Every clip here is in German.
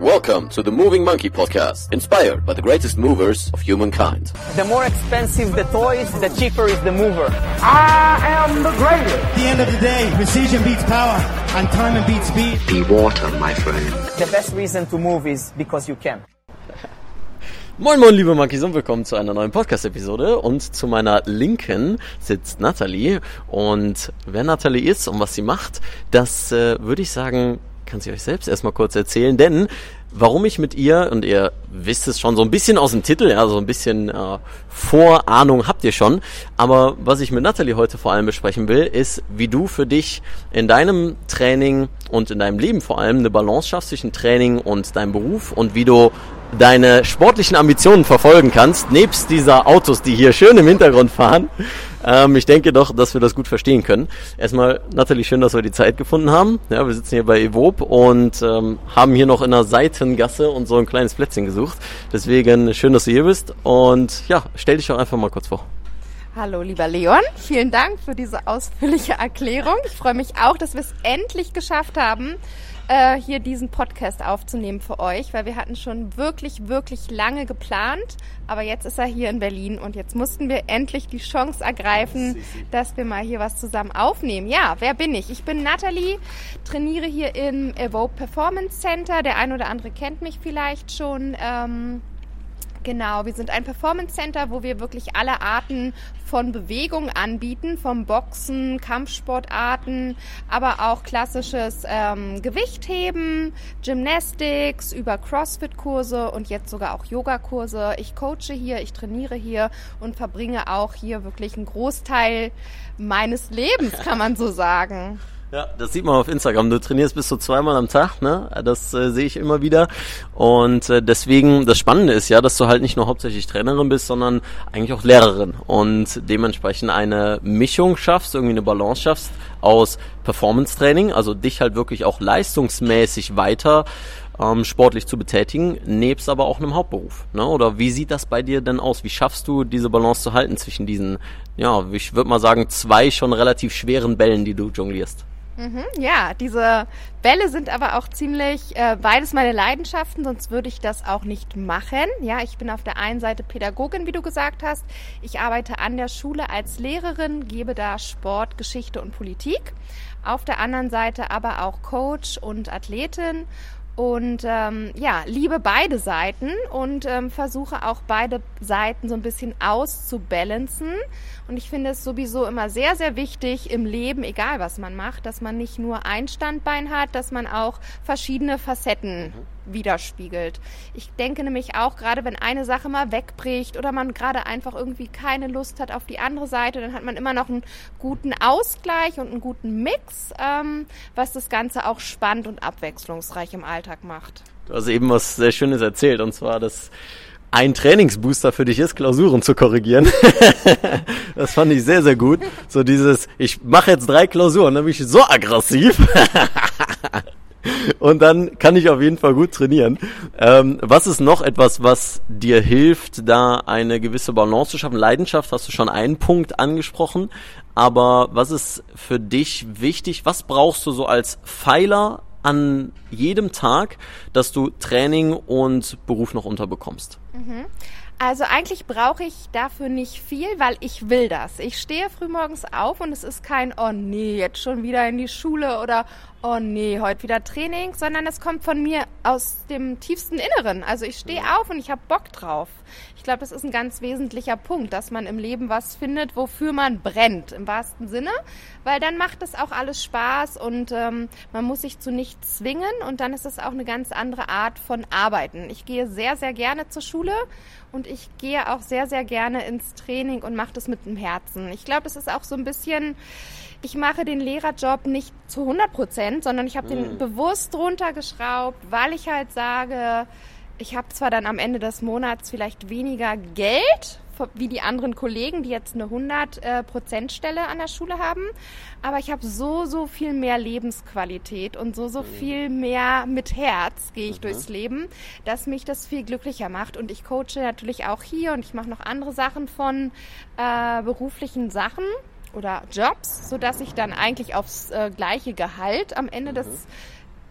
Welcome to the Moving Monkey Podcast, inspired by the greatest movers of humankind. The more expensive the toys, the cheaper is the mover. I am the greatest. At the end of the day, precision beats power, and time beats speed. Be water, my friend. The best reason to move is because you can. Moin moin liebe Monkeys und willkommen zu einer neuen Podcast-Episode und zu meiner Linken sitzt Nathalie und wer Nathalie ist und was sie macht, das äh, würde ich sagen, kann sie euch selbst erstmal kurz erzählen, denn warum ich mit ihr, und ihr wisst es schon so ein bisschen aus dem Titel, ja, so ein bisschen äh, Vorahnung habt ihr schon, aber was ich mit Nathalie heute vor allem besprechen will, ist, wie du für dich in deinem Training und in deinem Leben vor allem eine Balance schaffst zwischen Training und deinem Beruf und wie du deine sportlichen Ambitionen verfolgen kannst, nebst dieser Autos, die hier schön im Hintergrund fahren. Ähm, ich denke doch, dass wir das gut verstehen können. Erstmal, Nathalie, schön, dass wir die Zeit gefunden haben. Ja, wir sitzen hier bei Evob und ähm, haben hier noch in einer Seitengasse und so ein kleines Plätzchen gesucht. Deswegen schön, dass du hier bist und ja, stell dich doch einfach mal kurz vor. Hallo, lieber Leon. Vielen Dank für diese ausführliche Erklärung. Ich freue mich auch, dass wir es endlich geschafft haben, äh, hier diesen Podcast aufzunehmen für euch, weil wir hatten schon wirklich, wirklich lange geplant, aber jetzt ist er hier in Berlin und jetzt mussten wir endlich die Chance ergreifen, dass wir mal hier was zusammen aufnehmen. Ja, wer bin ich? Ich bin Nathalie, trainiere hier im Evoke Performance Center. Der ein oder andere kennt mich vielleicht schon. Ähm, Genau, wir sind ein Performance Center, wo wir wirklich alle Arten von Bewegung anbieten, vom Boxen, Kampfsportarten, aber auch klassisches ähm, Gewichtheben, Gymnastics, über CrossFit-Kurse und jetzt sogar auch Yoga-Kurse. Ich coache hier, ich trainiere hier und verbringe auch hier wirklich einen Großteil meines Lebens, kann man so sagen. Ja, das sieht man auf Instagram. Du trainierst bis zu zweimal am Tag, ne? Das äh, sehe ich immer wieder. Und äh, deswegen, das Spannende ist ja, dass du halt nicht nur hauptsächlich Trainerin bist, sondern eigentlich auch Lehrerin. Und dementsprechend eine Mischung schaffst, irgendwie eine Balance schaffst aus Performance-Training, also dich halt wirklich auch leistungsmäßig weiter ähm, sportlich zu betätigen, nebst aber auch einem Hauptberuf. Ne? Oder wie sieht das bei dir denn aus? Wie schaffst du diese Balance zu halten zwischen diesen, ja, ich würde mal sagen, zwei schon relativ schweren Bällen, die du jonglierst? Mhm, ja, diese Bälle sind aber auch ziemlich äh, beides meine Leidenschaften, sonst würde ich das auch nicht machen. Ja, ich bin auf der einen Seite Pädagogin, wie du gesagt hast. Ich arbeite an der Schule als Lehrerin, gebe da Sport, Geschichte und Politik. Auf der anderen Seite aber auch Coach und Athletin und ähm, ja, liebe beide Seiten und ähm, versuche auch beide Seiten so ein bisschen auszubalancen. Und ich finde es sowieso immer sehr, sehr wichtig im Leben, egal was man macht, dass man nicht nur ein Standbein hat, dass man auch verschiedene Facetten widerspiegelt. Ich denke nämlich auch, gerade wenn eine Sache mal wegbricht oder man gerade einfach irgendwie keine Lust hat auf die andere Seite, dann hat man immer noch einen guten Ausgleich und einen guten Mix, ähm, was das Ganze auch spannend und abwechslungsreich im Alltag macht. Du hast eben was sehr Schönes erzählt und zwar, dass ein Trainingsbooster für dich ist, Klausuren zu korrigieren. das fand ich sehr, sehr gut. So dieses, ich mache jetzt drei Klausuren, dann bin ich so aggressiv. Und dann kann ich auf jeden Fall gut trainieren. Ähm, was ist noch etwas, was dir hilft, da eine gewisse Balance zu schaffen? Leidenschaft hast du schon einen Punkt angesprochen. Aber was ist für dich wichtig? Was brauchst du so als Pfeiler an jedem Tag, dass du Training und Beruf noch unterbekommst? Mhm. Also eigentlich brauche ich dafür nicht viel, weil ich will das. Ich stehe frühmorgens auf und es ist kein, oh nee, jetzt schon wieder in die Schule oder oh nee, heute wieder Training, sondern es kommt von mir aus dem tiefsten Inneren. Also ich stehe auf und ich habe Bock drauf. Ich glaube, das ist ein ganz wesentlicher Punkt, dass man im Leben was findet, wofür man brennt, im wahrsten Sinne, weil dann macht es auch alles Spaß und ähm, man muss sich zu nichts zwingen und dann ist es auch eine ganz andere Art von Arbeiten. Ich gehe sehr, sehr gerne zur Schule und ich gehe auch sehr, sehr gerne ins Training und mache das mit dem Herzen. Ich glaube, das ist auch so ein bisschen ich mache den Lehrerjob nicht zu 100 Prozent, sondern ich habe mhm. den bewusst runtergeschraubt, weil ich halt sage, ich habe zwar dann am Ende des Monats vielleicht weniger Geld wie die anderen Kollegen, die jetzt eine 100-Prozent-Stelle an der Schule haben, aber ich habe so, so viel mehr Lebensqualität und so, so mhm. viel mehr mit Herz gehe ich mhm. durchs Leben, dass mich das viel glücklicher macht. Und ich coache natürlich auch hier und ich mache noch andere Sachen von äh, beruflichen Sachen oder Jobs, so dass ich dann eigentlich aufs äh, gleiche Gehalt am Ende des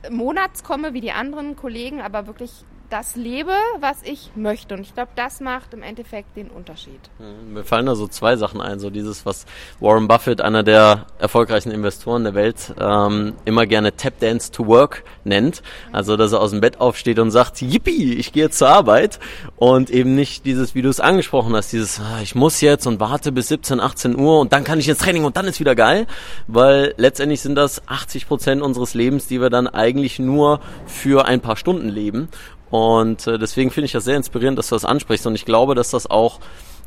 Monats komme wie die anderen Kollegen, aber wirklich das lebe, was ich möchte. Und ich glaube, das macht im Endeffekt den Unterschied. Mhm, Mir fallen da so zwei Sachen ein, so dieses, was Warren Buffett, einer der erfolgreichen Investoren der Welt, ähm, immer gerne Tap Dance to Work nennt. Also, dass er aus dem Bett aufsteht und sagt, yippie, ich gehe jetzt zur Arbeit und eben nicht dieses, wie du es angesprochen hast, dieses, ah, ich muss jetzt und warte bis 17, 18 Uhr und dann kann ich ins Training und dann ist wieder geil, weil letztendlich sind das 80 Prozent unseres Lebens, die wir dann eigentlich nur für ein paar Stunden leben. Und äh, deswegen finde ich das sehr inspirierend, dass du das ansprichst. Und ich glaube, dass das auch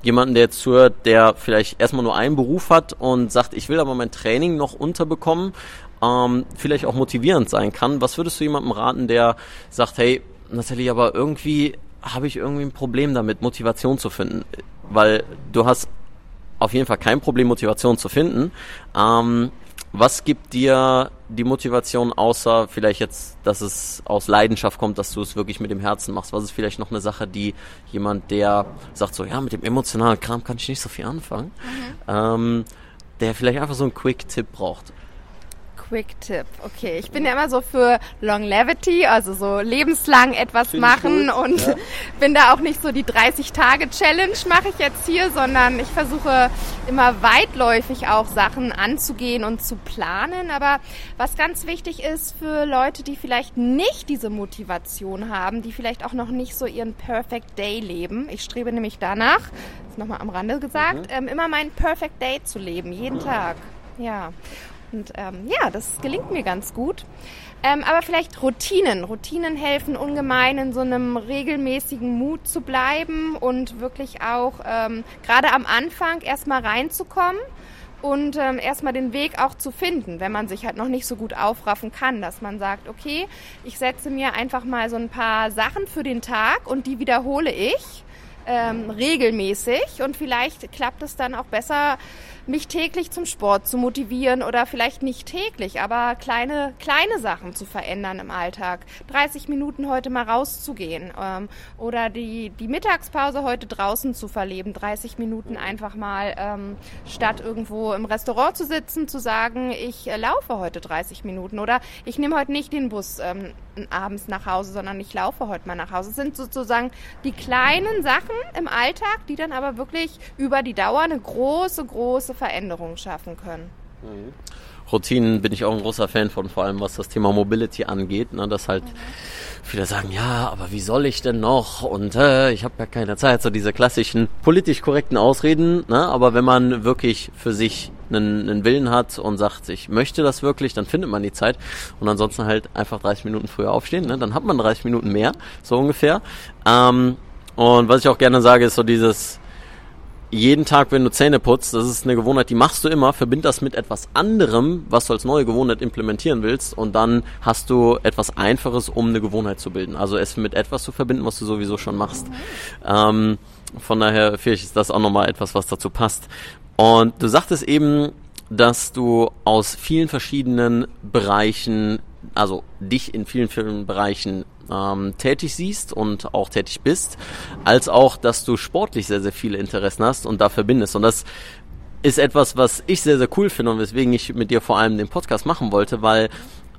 jemanden, der jetzt zuhört, der vielleicht erstmal nur einen Beruf hat und sagt, ich will aber mein Training noch unterbekommen, ähm, vielleicht auch motivierend sein kann. Was würdest du jemandem raten, der sagt, hey, Nathalie, aber irgendwie habe ich irgendwie ein Problem damit, Motivation zu finden? Weil du hast auf jeden Fall kein Problem, Motivation zu finden. Ähm, was gibt dir die Motivation, außer vielleicht jetzt, dass es aus Leidenschaft kommt, dass du es wirklich mit dem Herzen machst? Was ist vielleicht noch eine Sache, die jemand, der sagt so, ja, mit dem emotionalen Kram kann ich nicht so viel anfangen, ähm, der vielleicht einfach so einen Quick-Tipp braucht? Quick-Tipp. Okay, ich bin ja immer so für Longevity, also so lebenslang etwas Find machen und ja. bin da auch nicht so die 30-Tage-Challenge mache ich jetzt hier, sondern ich versuche immer weitläufig auch Sachen anzugehen und zu planen. Aber was ganz wichtig ist für Leute, die vielleicht nicht diese Motivation haben, die vielleicht auch noch nicht so ihren Perfect Day leben. Ich strebe nämlich danach, das nochmal am Rande gesagt, ähm, immer meinen Perfect Day zu leben, jeden Tag. Ja. Und ähm, ja, das gelingt mir ganz gut. Ähm, aber vielleicht Routinen. Routinen helfen ungemein, in so einem regelmäßigen Mut zu bleiben und wirklich auch ähm, gerade am Anfang erstmal reinzukommen und ähm, erstmal den Weg auch zu finden, wenn man sich halt noch nicht so gut aufraffen kann, dass man sagt, okay, ich setze mir einfach mal so ein paar Sachen für den Tag und die wiederhole ich ähm, regelmäßig und vielleicht klappt es dann auch besser, mich täglich zum Sport zu motivieren oder vielleicht nicht täglich, aber kleine, kleine Sachen zu verändern im Alltag. 30 Minuten heute mal rauszugehen ähm, oder die, die Mittagspause heute draußen zu verleben. 30 Minuten einfach mal ähm, statt irgendwo im Restaurant zu sitzen, zu sagen, ich äh, laufe heute 30 Minuten oder ich nehme heute nicht den Bus ähm, abends nach Hause, sondern ich laufe heute mal nach Hause. Es sind sozusagen die kleinen Sachen im Alltag, die dann aber wirklich über die Dauer eine große, große Veränderung schaffen können. Routinen bin ich auch ein großer Fan von, vor allem was das Thema Mobility angeht, ne, dass halt viele sagen, ja, aber wie soll ich denn noch? Und äh, ich habe ja keine Zeit, so diese klassischen politisch korrekten Ausreden, ne, aber wenn man wirklich für sich einen, einen Willen hat und sagt, ich möchte das wirklich, dann findet man die Zeit. Und ansonsten halt einfach 30 Minuten früher aufstehen, ne, dann hat man 30 Minuten mehr, so ungefähr. Ähm, und was ich auch gerne sage, ist so dieses, jeden Tag, wenn du Zähne putzt, das ist eine Gewohnheit, die machst du immer, verbind das mit etwas anderem, was du als neue Gewohnheit implementieren willst und dann hast du etwas Einfaches, um eine Gewohnheit zu bilden. Also es mit etwas zu verbinden, was du sowieso schon machst. Ähm, von daher finde ich, ist das auch nochmal etwas, was dazu passt. Und du sagtest eben, dass du aus vielen verschiedenen Bereichen, also dich in vielen, vielen Bereichen ähm, tätig siehst und auch tätig bist, als auch, dass du sportlich sehr, sehr viele Interessen hast und da verbindest. Und das ist etwas, was ich sehr, sehr cool finde und weswegen ich mit dir vor allem den Podcast machen wollte, weil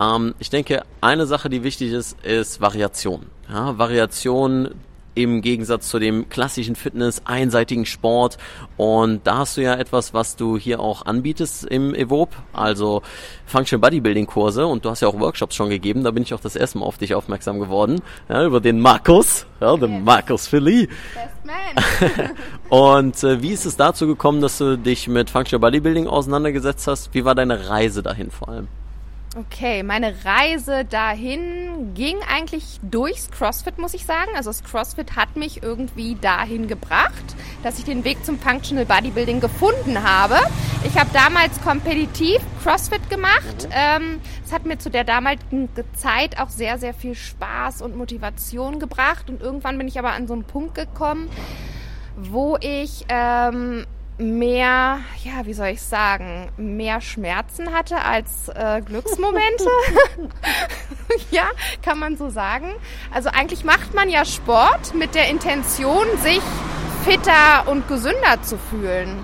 ähm, ich denke, eine Sache, die wichtig ist, ist Variation. Ja, Variation im Gegensatz zu dem klassischen Fitness, einseitigen Sport. Und da hast du ja etwas, was du hier auch anbietest im Evop, also Functional Bodybuilding Kurse. Und du hast ja auch Workshops schon gegeben. Da bin ich auch das erste Mal auf dich aufmerksam geworden. Ja, über den Markus, ja, den Markus Philly. Best man. Und äh, wie ist es dazu gekommen, dass du dich mit Functional Bodybuilding auseinandergesetzt hast? Wie war deine Reise dahin vor allem? Okay, meine Reise dahin ging eigentlich durchs CrossFit, muss ich sagen. Also das CrossFit hat mich irgendwie dahin gebracht, dass ich den Weg zum Functional Bodybuilding gefunden habe. Ich habe damals kompetitiv CrossFit gemacht. Ähm, Es hat mir zu der damaligen Zeit auch sehr, sehr viel Spaß und Motivation gebracht. Und irgendwann bin ich aber an so einen Punkt gekommen, wo ich ähm, mehr, ja, wie soll ich sagen, mehr Schmerzen hatte als äh, Glücksmomente. ja, kann man so sagen. Also eigentlich macht man ja Sport mit der Intention, sich fitter und gesünder zu fühlen.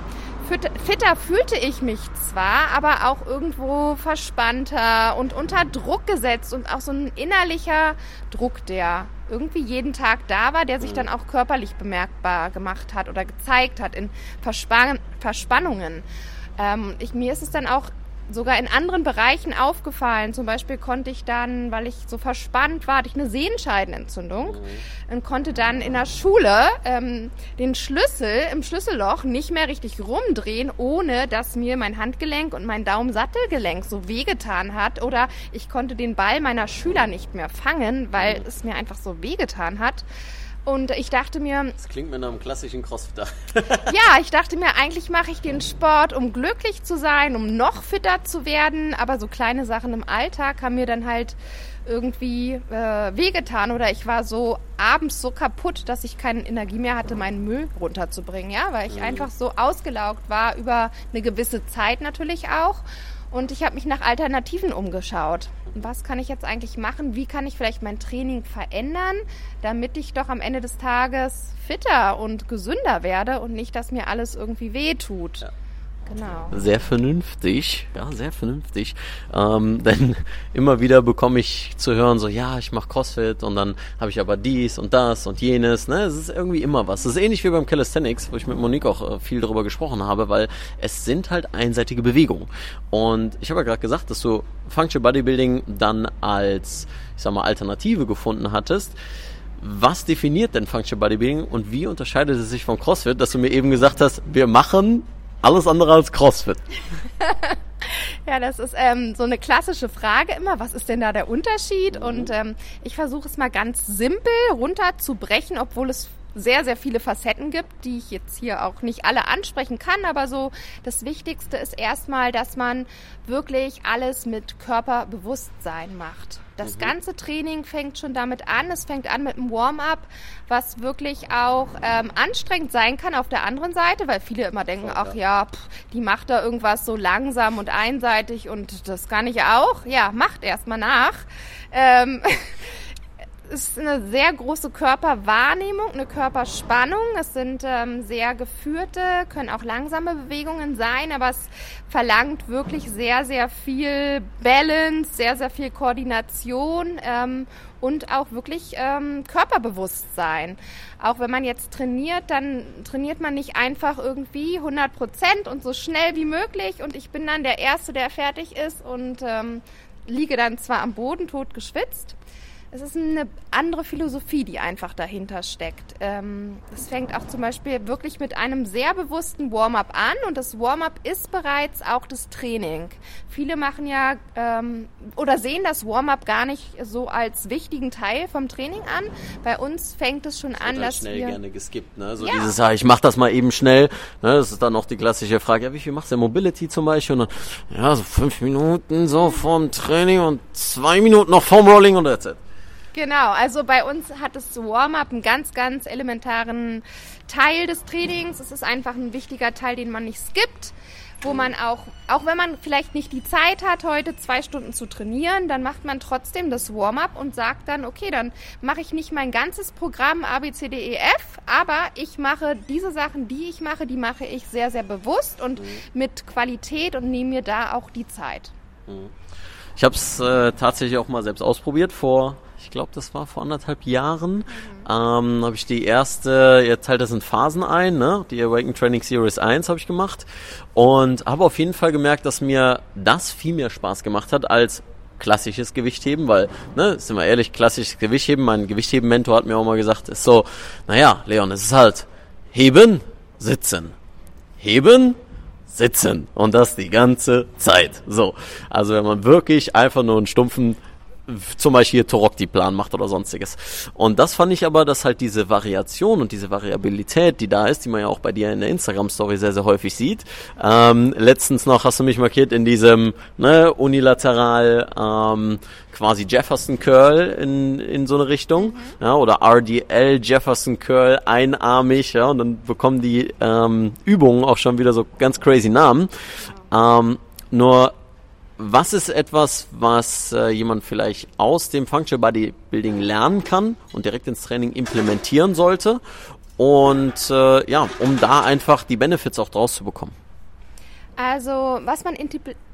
Fitter, fühlte ich mich zwar, aber auch irgendwo verspannter und unter Druck gesetzt und auch so ein innerlicher Druck, der irgendwie jeden Tag da war, der sich dann auch körperlich bemerkbar gemacht hat oder gezeigt hat in Verspann Verspannungen. Ähm, ich, mir ist es dann auch sogar in anderen Bereichen aufgefallen. Zum Beispiel konnte ich dann, weil ich so verspannt war, hatte ich eine Sehenscheidenentzündung mhm. und konnte dann in der Schule ähm, den Schlüssel im Schlüsselloch nicht mehr richtig rumdrehen, ohne dass mir mein Handgelenk und mein Daumensattelgelenk so wehgetan hat. Oder ich konnte den Ball meiner Schüler nicht mehr fangen, weil mhm. es mir einfach so wehgetan hat. Und ich dachte mir. Das klingt mit einem klassischen Crossfitter. ja, ich dachte mir, eigentlich mache ich den Sport, um glücklich zu sein, um noch fitter zu werden. Aber so kleine Sachen im Alltag haben mir dann halt irgendwie äh, wehgetan oder ich war so abends so kaputt, dass ich keine Energie mehr hatte, meinen Müll runterzubringen, ja, weil ich mhm. einfach so ausgelaugt war über eine gewisse Zeit natürlich auch. Und ich habe mich nach Alternativen umgeschaut. Was kann ich jetzt eigentlich machen? Wie kann ich vielleicht mein Training verändern, damit ich doch am Ende des Tages fitter und gesünder werde und nicht, dass mir alles irgendwie weh tut? Ja. Genau. Sehr vernünftig, ja, sehr vernünftig. Ähm, denn immer wieder bekomme ich zu hören, so, ja, ich mache CrossFit und dann habe ich aber dies und das und jenes. Ne? Es ist irgendwie immer was. Es ist ähnlich wie beim Calisthenics, wo ich mit Monique auch äh, viel darüber gesprochen habe, weil es sind halt einseitige Bewegungen. Und ich habe ja gerade gesagt, dass du Functional Bodybuilding dann als, ich sag mal, Alternative gefunden hattest was definiert denn Functional Bodybuilding und wie unterscheidet es sich von CrossFit, dass du mir eben gesagt hast, wir machen alles andere als CrossFit. ja, das ist ähm, so eine klassische Frage immer. Was ist denn da der Unterschied? Mhm. Und ähm, ich versuche es mal ganz simpel runterzubrechen, obwohl es sehr, sehr viele Facetten gibt, die ich jetzt hier auch nicht alle ansprechen kann. Aber so das Wichtigste ist erstmal, dass man wirklich alles mit Körperbewusstsein macht. Das mhm. ganze Training fängt schon damit an. Es fängt an mit einem Warm-up, was wirklich auch ähm, anstrengend sein kann auf der anderen Seite, weil viele immer denken, ach ja, pff, die macht da irgendwas so langsam und einseitig und das kann ich auch. Ja, macht erstmal nach. Ähm, ist eine sehr große Körperwahrnehmung, eine Körperspannung. Es sind ähm, sehr geführte, können auch langsame Bewegungen sein, aber es verlangt wirklich sehr, sehr viel Balance, sehr, sehr viel Koordination ähm, und auch wirklich ähm, Körperbewusstsein. Auch wenn man jetzt trainiert, dann trainiert man nicht einfach irgendwie 100 Prozent und so schnell wie möglich und ich bin dann der Erste, der fertig ist und ähm, liege dann zwar am Boden tot geschwitzt, es ist eine andere Philosophie, die einfach dahinter steckt. Ähm, es fängt auch zum Beispiel wirklich mit einem sehr bewussten Warm-up an und das Warm-up ist bereits auch das Training. Viele machen ja ähm, oder sehen das Warm-up gar nicht so als wichtigen Teil vom Training an. Bei uns fängt es schon das an, dass schnell wir gerne geskippt, ne? So ja. dieses, ja, ich mach das mal eben schnell. Ne? Das ist dann auch die klassische Frage, ja, wie viel machst du Mobility zum Beispiel? Und dann, ja, so fünf Minuten so vorm Training und zwei Minuten noch vorm Rolling und that's it. Genau, also bei uns hat das Warm-up einen ganz, ganz elementaren Teil des Trainings. Es ist einfach ein wichtiger Teil, den man nicht skippt, wo man auch, auch wenn man vielleicht nicht die Zeit hat, heute zwei Stunden zu trainieren, dann macht man trotzdem das Warm-up und sagt dann, okay, dann mache ich nicht mein ganzes Programm A, B, C, D, E, F, aber ich mache diese Sachen, die ich mache, die mache ich sehr, sehr bewusst und mhm. mit Qualität und nehme mir da auch die Zeit. Mhm. Ich habe es äh, tatsächlich auch mal selbst ausprobiert vor ich glaube, das war vor anderthalb Jahren, ähm, habe ich die erste, ihr teilt das in Phasen ein, ne? die Awaken Training Series 1 habe ich gemacht. Und habe auf jeden Fall gemerkt, dass mir das viel mehr Spaß gemacht hat als klassisches Gewichtheben, weil, ne, sind wir ehrlich, klassisches Gewichtheben, mein Gewichtheben-Mentor hat mir auch mal gesagt, ist so, naja, Leon, es ist halt heben, sitzen, heben, sitzen. Und das die ganze Zeit. So, also wenn man wirklich einfach nur einen stumpfen zum Beispiel Torokti-Plan macht oder sonstiges. Und das fand ich aber, dass halt diese Variation und diese Variabilität, die da ist, die man ja auch bei dir in der Instagram-Story sehr, sehr häufig sieht. Ähm, letztens noch hast du mich markiert in diesem ne, unilateral ähm, quasi Jefferson Curl in, in so eine Richtung, mhm. ja, oder RDL Jefferson Curl einarmig, ja, und dann bekommen die ähm, Übungen auch schon wieder so ganz crazy Namen. Ähm, nur was ist etwas, was äh, jemand vielleicht aus dem Functional Bodybuilding lernen kann und direkt ins Training implementieren sollte? Und äh, ja, um da einfach die Benefits auch draus zu bekommen. Also, was man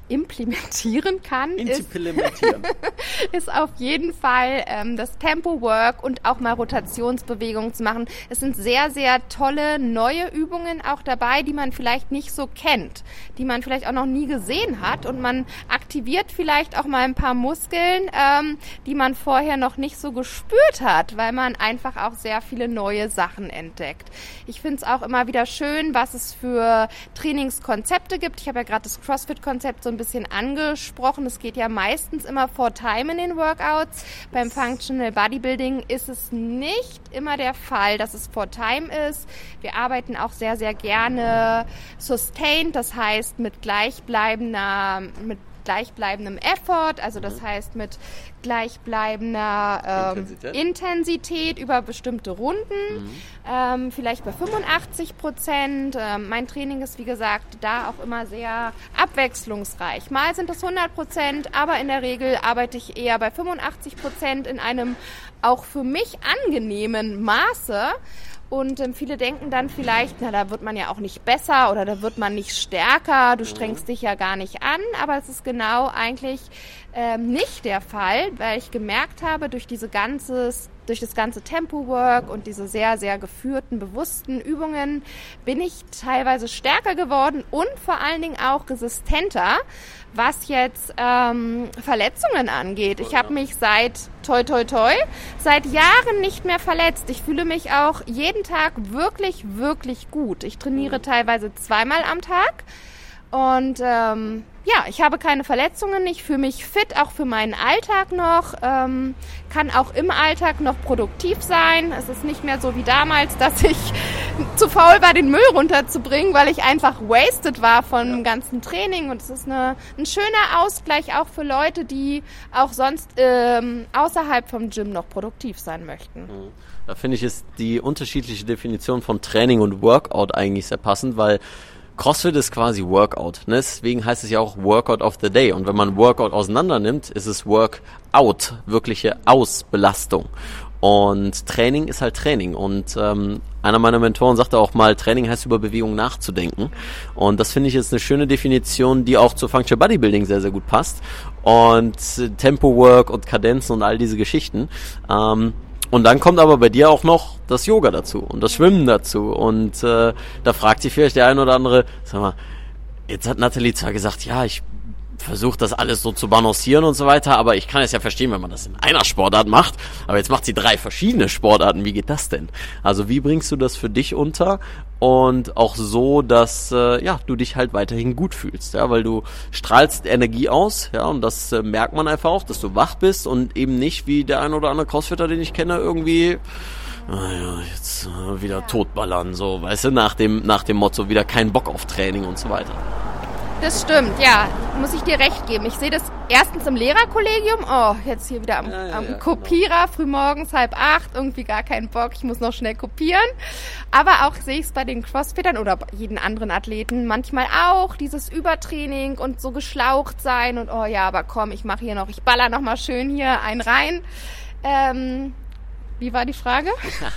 implementieren kann, ist, ist auf jeden Fall ähm, das Tempo-Work und auch mal Rotationsbewegungen zu machen. Es sind sehr, sehr tolle neue Übungen auch dabei, die man vielleicht nicht so kennt, die man vielleicht auch noch nie gesehen hat und man aktiviert vielleicht auch mal ein paar Muskeln, ähm, die man vorher noch nicht so gespürt hat, weil man einfach auch sehr viele neue Sachen entdeckt. Ich finde es auch immer wieder schön, was es für Trainingskonzepte gibt. Ich habe ja gerade das CrossFit-Konzept so ein bisschen angesprochen. Es geht ja meistens immer vor Time in den Workouts. Beim Functional Bodybuilding ist es nicht immer der Fall, dass es vor Time ist. Wir arbeiten auch sehr, sehr gerne sustained, das heißt mit gleichbleibender, mit gleichbleibendem Effort, also das heißt mit gleichbleibender ähm, Intensität. Intensität. über bestimmte Runden, ähm, vielleicht bei 85 Prozent. Ähm, mein Training ist, wie gesagt, da auch immer sehr abwechslungsreich. Mal sind es 100 Prozent, aber in der Regel arbeite ich eher bei 85 Prozent in einem auch für mich angenehmen Maße. Und ähm, viele denken dann vielleicht, na, da wird man ja auch nicht besser oder da wird man nicht stärker, du strengst dich ja gar nicht an. Aber es ist genau eigentlich ähm, nicht der Fall, weil ich gemerkt habe, durch diese ganzes durch das ganze Tempo-Work und diese sehr, sehr geführten, bewussten Übungen bin ich teilweise stärker geworden und vor allen Dingen auch resistenter, was jetzt ähm, Verletzungen angeht. Ich habe mich seit toi toi toi seit Jahren nicht mehr verletzt. Ich fühle mich auch jeden Tag wirklich, wirklich gut. Ich trainiere teilweise zweimal am Tag. Und ähm, ja, ich habe keine Verletzungen, ich fühle mich fit, auch für meinen Alltag noch, ähm, kann auch im Alltag noch produktiv sein. Es ist nicht mehr so wie damals, dass ich zu faul war, den Müll runterzubringen, weil ich einfach wasted war von dem ganzen Training. Und es ist eine, ein schöner Ausgleich auch für Leute, die auch sonst ähm, außerhalb vom Gym noch produktiv sein möchten. Da finde ich, ist die unterschiedliche Definition von Training und Workout eigentlich sehr passend, weil CrossFit ist quasi Workout. Ne? Deswegen heißt es ja auch Workout of the Day. Und wenn man Workout auseinander nimmt, ist es Workout, wirkliche Ausbelastung. Und Training ist halt Training. Und ähm, einer meiner Mentoren sagte auch mal, Training heißt über Bewegung nachzudenken. Und das finde ich jetzt eine schöne Definition, die auch zu Functional Bodybuilding sehr, sehr gut passt. Und äh, Tempo Work und Kadenzen und all diese Geschichten. Ähm, und dann kommt aber bei dir auch noch das Yoga dazu und das Schwimmen dazu. Und äh, da fragt sich vielleicht der ein oder andere, sag mal, jetzt hat Nathalie zwar gesagt, ja, ich versuche das alles so zu balancieren und so weiter, aber ich kann es ja verstehen, wenn man das in einer Sportart macht. Aber jetzt macht sie drei verschiedene Sportarten. Wie geht das denn? Also wie bringst du das für dich unter und auch so, dass äh, ja du dich halt weiterhin gut fühlst, ja, weil du strahlst Energie aus, ja, und das äh, merkt man einfach auch, dass du wach bist und eben nicht wie der ein oder andere Crossfitter, den ich kenne, irgendwie naja, jetzt äh, wieder totballern, so, weißt du, nach dem, nach dem Motto, wieder kein Bock auf Training und so weiter. Das stimmt, ja, muss ich dir recht geben. Ich sehe das erstens im Lehrerkollegium. Oh, jetzt hier wieder am, Ja, ja, am ja, genau. Kopierer, frühmorgens halb acht, irgendwie gar keinen Bock, ich muss noch schnell kopieren. Aber auch sehe ich es bei den Crossfittern oder bei jeden anderen Athleten manchmal auch, dieses Übertraining und so geschlaucht sein und oh ja, aber komm, ich mache hier noch, ich baller noch mal schön hier einen rein. Ähm, wie war die Frage?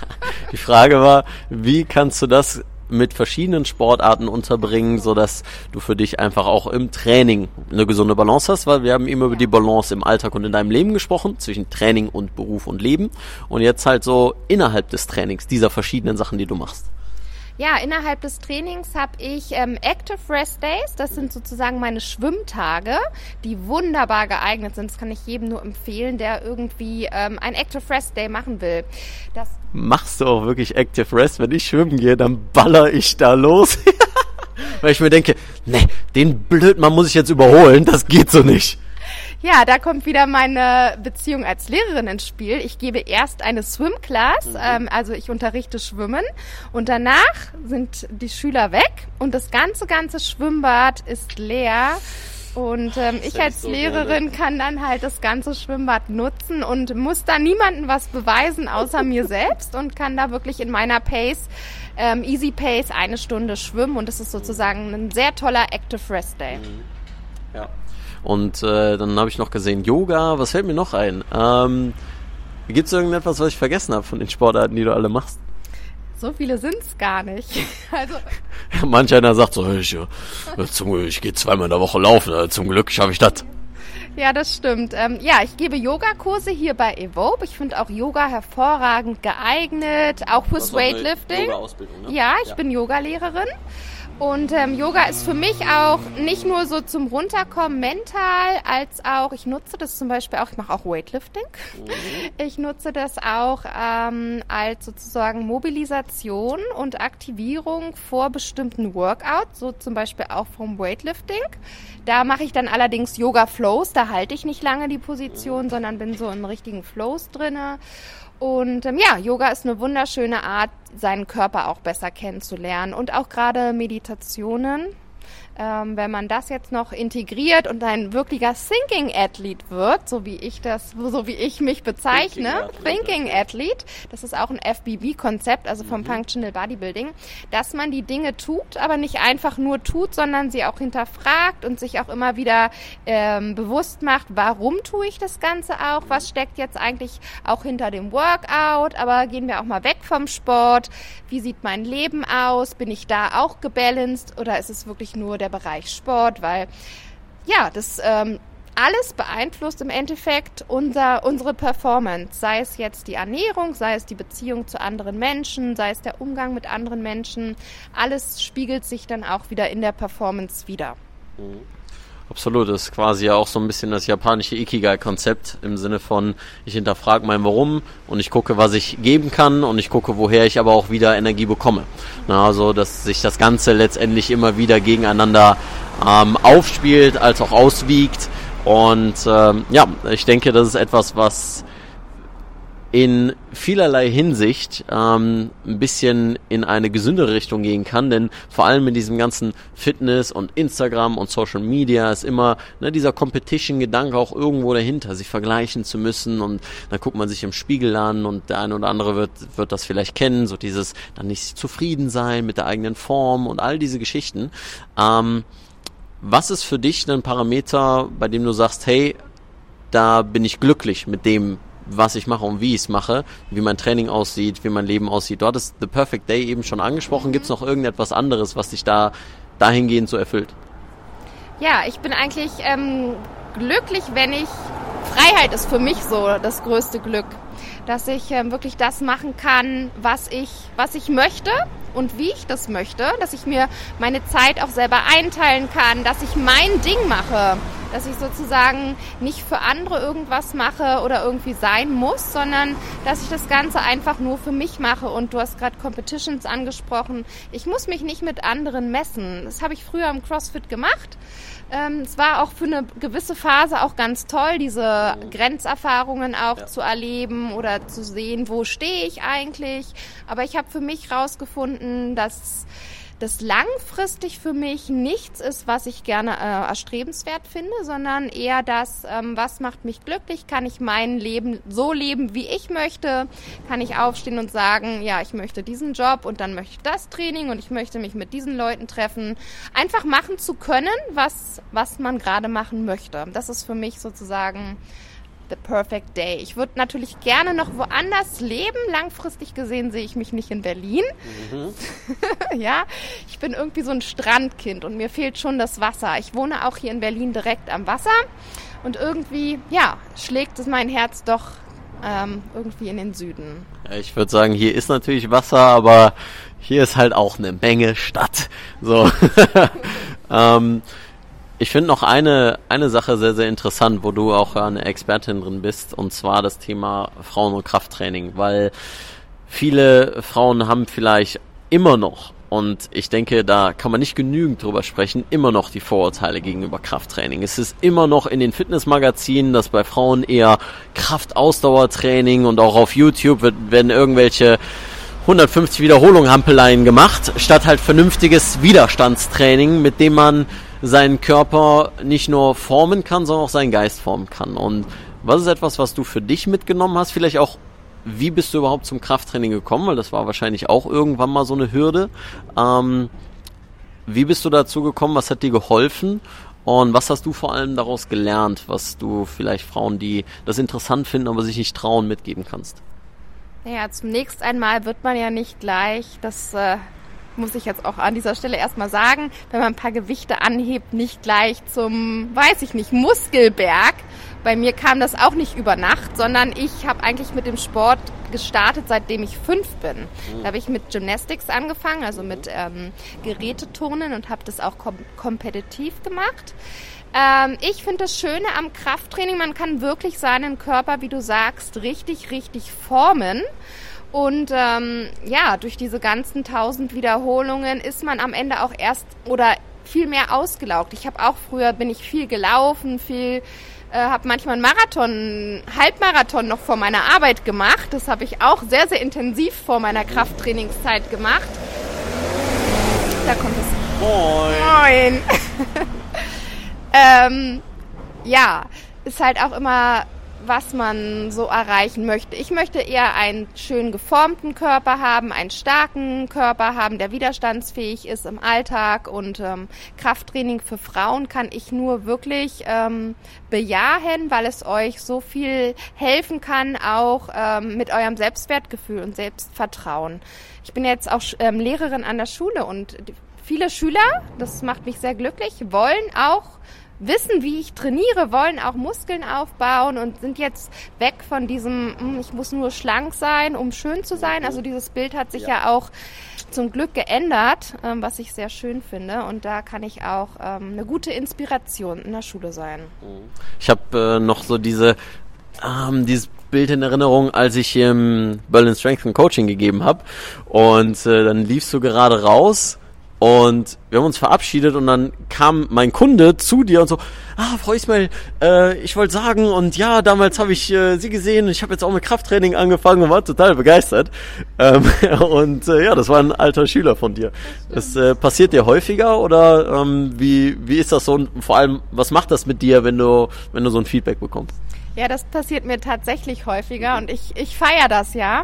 Die Frage war, wie kannst du das mit verschiedenen Sportarten unterbringen, so dass du für dich einfach auch im Training eine gesunde Balance hast, weil wir haben immer über die Balance im Alltag und in deinem Leben gesprochen, zwischen Training und Beruf und Leben und jetzt halt so innerhalb des Trainings dieser verschiedenen Sachen, die du machst. Ja, innerhalb des Trainings habe ich ähm, Active Rest Days. Das sind sozusagen meine Schwimmtage, die wunderbar geeignet sind. Das kann ich jedem nur empfehlen, der irgendwie ähm, ein Active Rest Day machen will. Das Machst du auch wirklich Active Rest? Wenn ich schwimmen gehe, dann baller ich da los. Weil ich mir denke, ne, den Blödmann muss ich jetzt überholen, das geht so nicht. Ja, da kommt wieder meine Beziehung als Lehrerin ins Spiel. Ich gebe erst eine Swim Class, ähm, also ich unterrichte Schwimmen und danach sind die Schüler weg und das ganze, ganze Schwimmbad ist leer. Und ähm, ich als so Lehrerin kann dann halt das ganze Schwimmbad nutzen und muss da niemandem was beweisen außer mir selbst und kann da wirklich in meiner Pace, ähm, Easy Pace, eine Stunde schwimmen und das ist sozusagen ein sehr toller Active Rest Day. Ja. Und äh, dann habe ich noch gesehen Yoga. Was fällt mir noch ein? Ähm, Gibt es irgendetwas, was ich vergessen habe von den Sportarten, die du alle machst? So viele sind's gar nicht. Also Manch einer sagt so, ich, äh, zum, ich gehe zweimal in der Woche laufen, äh, zum Glück schaffe ich das. Ja, das stimmt. Ähm, ja, ich gebe Yogakurse hier bei Evope. Ich finde auch Yoga hervorragend geeignet, auch fürs Weightlifting. ne? Ja, ich bin Yogalehrerin. Und ähm, Yoga ist für mich auch nicht nur so zum Runterkommen mental, als auch, ich nutze das zum Beispiel auch, ich mache auch Weightlifting. Ich nutze das auch ähm, als sozusagen Mobilisation und Aktivierung vor bestimmten Workouts, so zum Beispiel auch vom Weightlifting. Da mache ich dann allerdings Yoga Flows, da halte ich nicht lange die Position, sondern bin so in richtigen Flows drinne. Und ähm, ja, Yoga ist eine wunderschöne Art, seinen Körper auch besser kennenzulernen und auch gerade Meditationen. Ähm, wenn man das jetzt noch integriert und ein wirklicher Thinking Athlete wird, so wie ich das, so wie ich mich bezeichne, Thinking Thinking Athlete, das ist auch ein FBB-Konzept, also vom Functional Bodybuilding, dass man die Dinge tut, aber nicht einfach nur tut, sondern sie auch hinterfragt und sich auch immer wieder ähm, bewusst macht, warum tue ich das Ganze auch, was steckt jetzt eigentlich auch hinter dem Workout, aber gehen wir auch mal weg vom Sport, wie sieht mein Leben aus, bin ich da auch gebalanced oder ist es wirklich nur der Bereich Sport, weil ja, das ähm, alles beeinflusst im Endeffekt unser, unsere Performance, sei es jetzt die Ernährung, sei es die Beziehung zu anderen Menschen, sei es der Umgang mit anderen Menschen. Alles spiegelt sich dann auch wieder in der Performance wieder. Absolut, das ist quasi ja auch so ein bisschen das japanische Ikigai-Konzept im Sinne von, ich hinterfrage mein Warum und ich gucke, was ich geben kann und ich gucke, woher ich aber auch wieder Energie bekomme. Na, also, dass sich das Ganze letztendlich immer wieder gegeneinander ähm, aufspielt, als auch auswiegt. Und ähm, ja, ich denke, das ist etwas, was in vielerlei Hinsicht ähm, ein bisschen in eine gesündere Richtung gehen kann, denn vor allem in diesem ganzen Fitness und Instagram und Social Media ist immer ne, dieser Competition-Gedanke auch irgendwo dahinter, sich vergleichen zu müssen und dann guckt man sich im Spiegel an und der eine oder andere wird, wird das vielleicht kennen, so dieses dann nicht zufrieden sein mit der eigenen Form und all diese Geschichten. Ähm, was ist für dich ein Parameter, bei dem du sagst, hey, da bin ich glücklich mit dem, was ich mache und wie ich es mache, wie mein Training aussieht, wie mein Leben aussieht. Du hattest The Perfect Day eben schon angesprochen. Gibt es noch irgendetwas anderes, was dich da dahingehend so erfüllt? Ja, ich bin eigentlich ähm, glücklich, wenn ich Freiheit ist für mich so das größte Glück, dass ich ähm, wirklich das machen kann, was ich was ich möchte und wie ich das möchte, dass ich mir meine Zeit auch selber einteilen kann, dass ich mein Ding mache, dass ich sozusagen nicht für andere irgendwas mache oder irgendwie sein muss, sondern dass ich das Ganze einfach nur für mich mache. Und du hast gerade Competitions angesprochen. Ich muss mich nicht mit anderen messen. Das habe ich früher im CrossFit gemacht. Ähm, es war auch für eine gewisse Phase auch ganz toll, diese Grenzerfahrungen auch zu erleben oder zu sehen, wo stehe ich eigentlich. Aber ich habe für mich rausgefunden, dass das langfristig für mich nichts ist, was ich gerne äh, erstrebenswert finde, sondern eher das, ähm, was macht mich glücklich, kann ich mein Leben so leben, wie ich möchte, kann ich aufstehen und sagen, ja, ich möchte diesen Job und dann möchte ich das Training und ich möchte mich mit diesen Leuten treffen. Einfach machen zu können, was, was man gerade machen möchte. Das ist für mich sozusagen the perfect day. Ich würde natürlich gerne noch woanders leben. Langfristig gesehen sehe ich mich nicht in Berlin. ja, ich bin irgendwie so ein Strandkind und mir fehlt schon das Wasser. Ich wohne auch hier in Berlin direkt am Wasser und irgendwie, ja, schlägt es mein Herz doch ähm, irgendwie in den Süden. Ich würde sagen, hier ist natürlich Wasser, aber hier ist halt auch eine Menge Stadt. So. ähm, ich finde noch eine, eine Sache sehr, sehr interessant, wo du auch eine Expertin drin bist, und zwar das Thema Frauen- und Krafttraining, weil viele Frauen haben vielleicht immer noch, und ich denke, da kann man nicht genügend drüber sprechen, immer noch die Vorurteile gegenüber Krafttraining. Es ist immer noch in den Fitnessmagazinen, dass bei Frauen eher Kraftausdauertraining und auch auf YouTube wird, werden irgendwelche 150 Wiederholungen Hampeleien gemacht, statt halt vernünftiges Widerstandstraining, mit dem man seinen Körper nicht nur formen kann, sondern auch seinen Geist formen kann. Und was ist etwas, was du für dich mitgenommen hast? Vielleicht auch, wie bist du überhaupt zum Krafttraining gekommen? Weil das war wahrscheinlich auch irgendwann mal so eine Hürde. Ähm, wie bist du dazu gekommen? Was hat dir geholfen? Und was hast du vor allem daraus gelernt, was du vielleicht Frauen, die das interessant finden, aber sich nicht trauen, mitgeben kannst? Naja, zunächst einmal wird man ja nicht gleich, das äh, muss ich jetzt auch an dieser Stelle erstmal sagen, wenn man ein paar Gewichte anhebt, nicht gleich zum, weiß ich nicht, Muskelberg. Bei mir kam das auch nicht über Nacht, sondern ich habe eigentlich mit dem Sport gestartet, seitdem ich fünf bin. Da habe ich mit Gymnastics angefangen, also mit ähm, Geräteturnen und habe das auch kom kompetitiv gemacht. Ähm, ich finde das Schöne am Krafttraining, man kann wirklich seinen Körper, wie du sagst, richtig, richtig formen. Und ähm, ja, durch diese ganzen tausend Wiederholungen ist man am Ende auch erst oder viel mehr ausgelaugt. Ich habe auch früher bin ich viel gelaufen, viel äh, habe manchmal einen Marathon, Halbmarathon noch vor meiner Arbeit gemacht. Das habe ich auch sehr, sehr intensiv vor meiner Krafttrainingszeit gemacht. Da kommt es. Moin. Moin. ähm, ja, ist halt auch immer was man so erreichen möchte. Ich möchte eher einen schön geformten Körper haben, einen starken Körper haben, der widerstandsfähig ist im Alltag und ähm, Krafttraining für Frauen kann ich nur wirklich ähm, bejahen, weil es euch so viel helfen kann, auch ähm, mit eurem Selbstwertgefühl und Selbstvertrauen. Ich bin jetzt auch ähm, Lehrerin an der Schule und viele Schüler, das macht mich sehr glücklich, wollen auch wissen, wie ich trainiere, wollen auch Muskeln aufbauen und sind jetzt weg von diesem, hm, ich muss nur schlank sein, um schön zu sein. Also dieses Bild hat sich ja, ja auch zum Glück geändert, ähm, was ich sehr schön finde. Und da kann ich auch ähm, eine gute Inspiration in der Schule sein. Ich habe äh, noch so diese, ähm, dieses Bild in Erinnerung, als ich im Berlin Strength and Coaching gegeben habe. Und äh, dann liefst du gerade raus und wir haben uns verabschiedet und dann kam mein Kunde zu dir und so, ah, Frau Ismail, äh, ich wollte sagen, und ja, damals habe ich äh, Sie gesehen, ich habe jetzt auch mit Krafttraining angefangen und war total begeistert. Ähm, und äh, ja, das war ein alter Schüler von dir. Das äh, passiert dir häufiger oder ähm, wie, wie ist das so? Und vor allem, was macht das mit dir, wenn du, wenn du so ein Feedback bekommst? Ja, das passiert mir tatsächlich häufiger und ich, ich feiere das ja.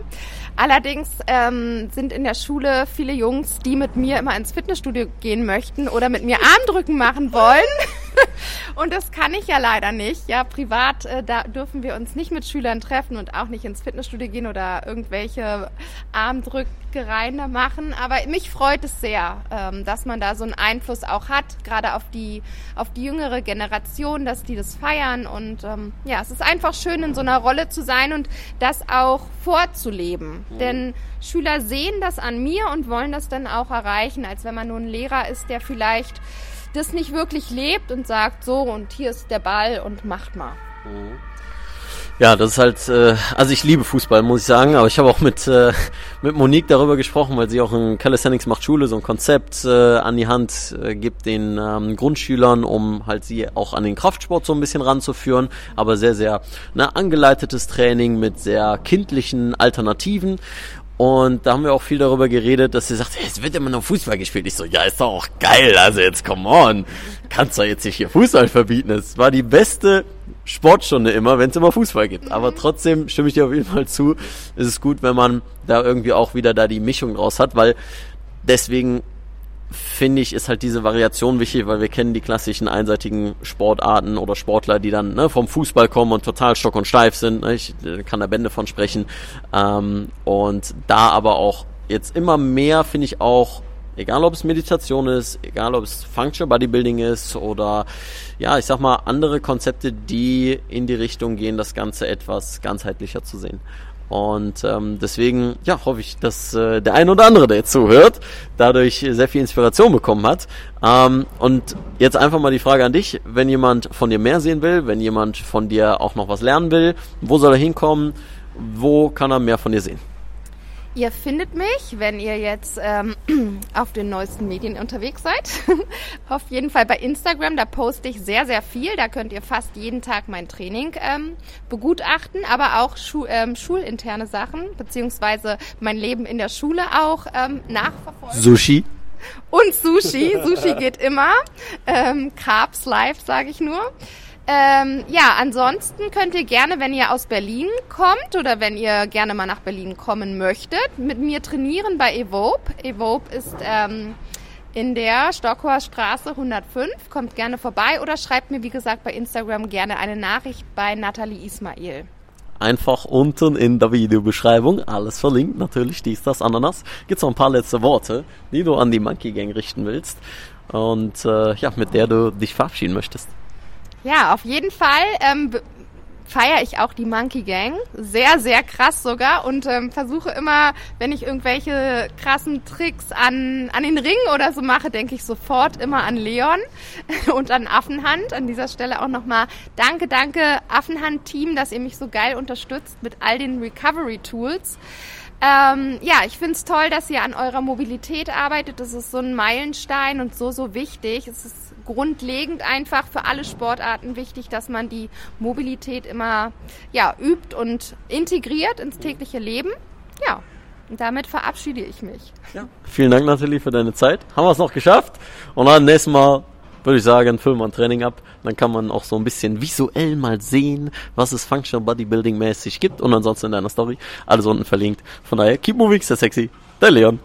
Allerdings ähm, sind in der Schule viele Jungs, die mit mir immer ins Fitnessstudio gehen möchten oder mit mir Armdrücken machen wollen. und das kann ich ja leider nicht. Ja, privat äh, da dürfen wir uns nicht mit Schülern treffen und auch nicht ins Fitnessstudio gehen oder irgendwelche Armdrückereien machen. Aber mich freut es sehr, ähm, dass man da so einen Einfluss auch hat, gerade auf die auf die jüngere Generation, dass die das feiern und ähm, ja, es ist einfach schön in so einer Rolle zu sein und das auch vorzuleben. Mhm. Denn Schüler sehen das an mir und wollen das dann auch erreichen, als wenn man nur ein Lehrer ist, der vielleicht das nicht wirklich lebt und sagt, so und hier ist der Ball und macht mal. Mhm. Ja, das ist halt, äh, also ich liebe Fußball, muss ich sagen, aber ich habe auch mit, äh, mit Monique darüber gesprochen, weil sie auch in Calisthenics macht Schule so ein Konzept äh, an die Hand äh, gibt den ähm, Grundschülern, um halt sie auch an den Kraftsport so ein bisschen ranzuführen, aber sehr, sehr ne, angeleitetes Training mit sehr kindlichen Alternativen. Und da haben wir auch viel darüber geredet, dass sie sagt, hey, es wird immer noch Fußball gespielt. Ich so, ja, ist doch auch geil. Also jetzt, come on. Kannst doch jetzt nicht hier Fußball verbieten. Es war die beste Sportstunde immer, wenn es immer Fußball gibt. Aber mhm. trotzdem stimme ich dir auf jeden Fall zu, ist es gut, wenn man da irgendwie auch wieder da die Mischung draus hat, weil deswegen finde ich, ist halt diese Variation wichtig, weil wir kennen die klassischen einseitigen Sportarten oder Sportler, die dann ne, vom Fußball kommen und total stock und steif sind. Ne? Ich äh, kann da Bände von sprechen. Ähm, und da aber auch jetzt immer mehr, finde ich auch, egal ob es Meditation ist, egal ob es Functional Bodybuilding ist oder ja, ich sag mal andere Konzepte, die in die Richtung gehen, das Ganze etwas ganzheitlicher zu sehen. Und ähm, deswegen, ja, hoffe ich, dass äh, der ein oder andere, der jetzt zuhört, dadurch sehr viel Inspiration bekommen hat. Ähm, und jetzt einfach mal die Frage an dich, wenn jemand von dir mehr sehen will, wenn jemand von dir auch noch was lernen will, wo soll er hinkommen, wo kann er mehr von dir sehen? Ihr findet mich, wenn ihr jetzt ähm, auf den neuesten Medien unterwegs seid. auf jeden Fall bei Instagram, da poste ich sehr, sehr viel. Da könnt ihr fast jeden Tag mein Training ähm, begutachten, aber auch schu ähm, schulinterne Sachen, beziehungsweise mein Leben in der Schule auch ähm, nachverfolgen. Sushi. Und Sushi. Sushi geht immer. Ähm, Carbs live, sage ich nur. Ähm, ja, ansonsten könnt ihr gerne, wenn ihr aus Berlin kommt oder wenn ihr gerne mal nach Berlin kommen möchtet, mit mir trainieren bei Evope. Evope ist ähm, in der Stockhoher Straße 105. Kommt gerne vorbei oder schreibt mir, wie gesagt, bei Instagram gerne eine Nachricht bei Nathalie Ismail. einfach unten in der Videobeschreibung. Alles verlinkt, natürlich, dies, das, Ananas. Gibt's noch ein paar letzte Worte, die du an die Monkey Gang richten willst und äh, ja, mit der du dich verabschieden möchtest. Ja, auf jeden Fall ähm, feiere ich auch die Monkey Gang. Sehr, sehr krass sogar. Und ähm, versuche immer, wenn ich irgendwelche krassen Tricks an, an den Ring oder so mache, denke ich sofort immer an Leon und an Affenhand. An dieser Stelle auch nochmal danke, danke Affenhand-Team, dass ihr mich so geil unterstützt mit all den Recovery-Tools. Ähm, ja, ich finde es toll, dass ihr an eurer Mobilität arbeitet. Das ist so ein Meilenstein und so, so wichtig. Es ist grundlegend einfach für alle Sportarten wichtig, dass man die Mobilität immer ja, übt und integriert ins tägliche Leben. Ja, und damit verabschiede ich mich. Ja. Vielen Dank, Nathalie, für deine Zeit. Haben wir es noch geschafft. Und dann nächstes Mal würde ich sagen, füllen wir ein Training ab. Dann kann man auch so ein bisschen visuell mal sehen, was es Functional Bodybuilding mäßig gibt. Und ansonsten in deiner Story alles unten verlinkt. Von daher, keep moving, sehr sexy. Dein Leon.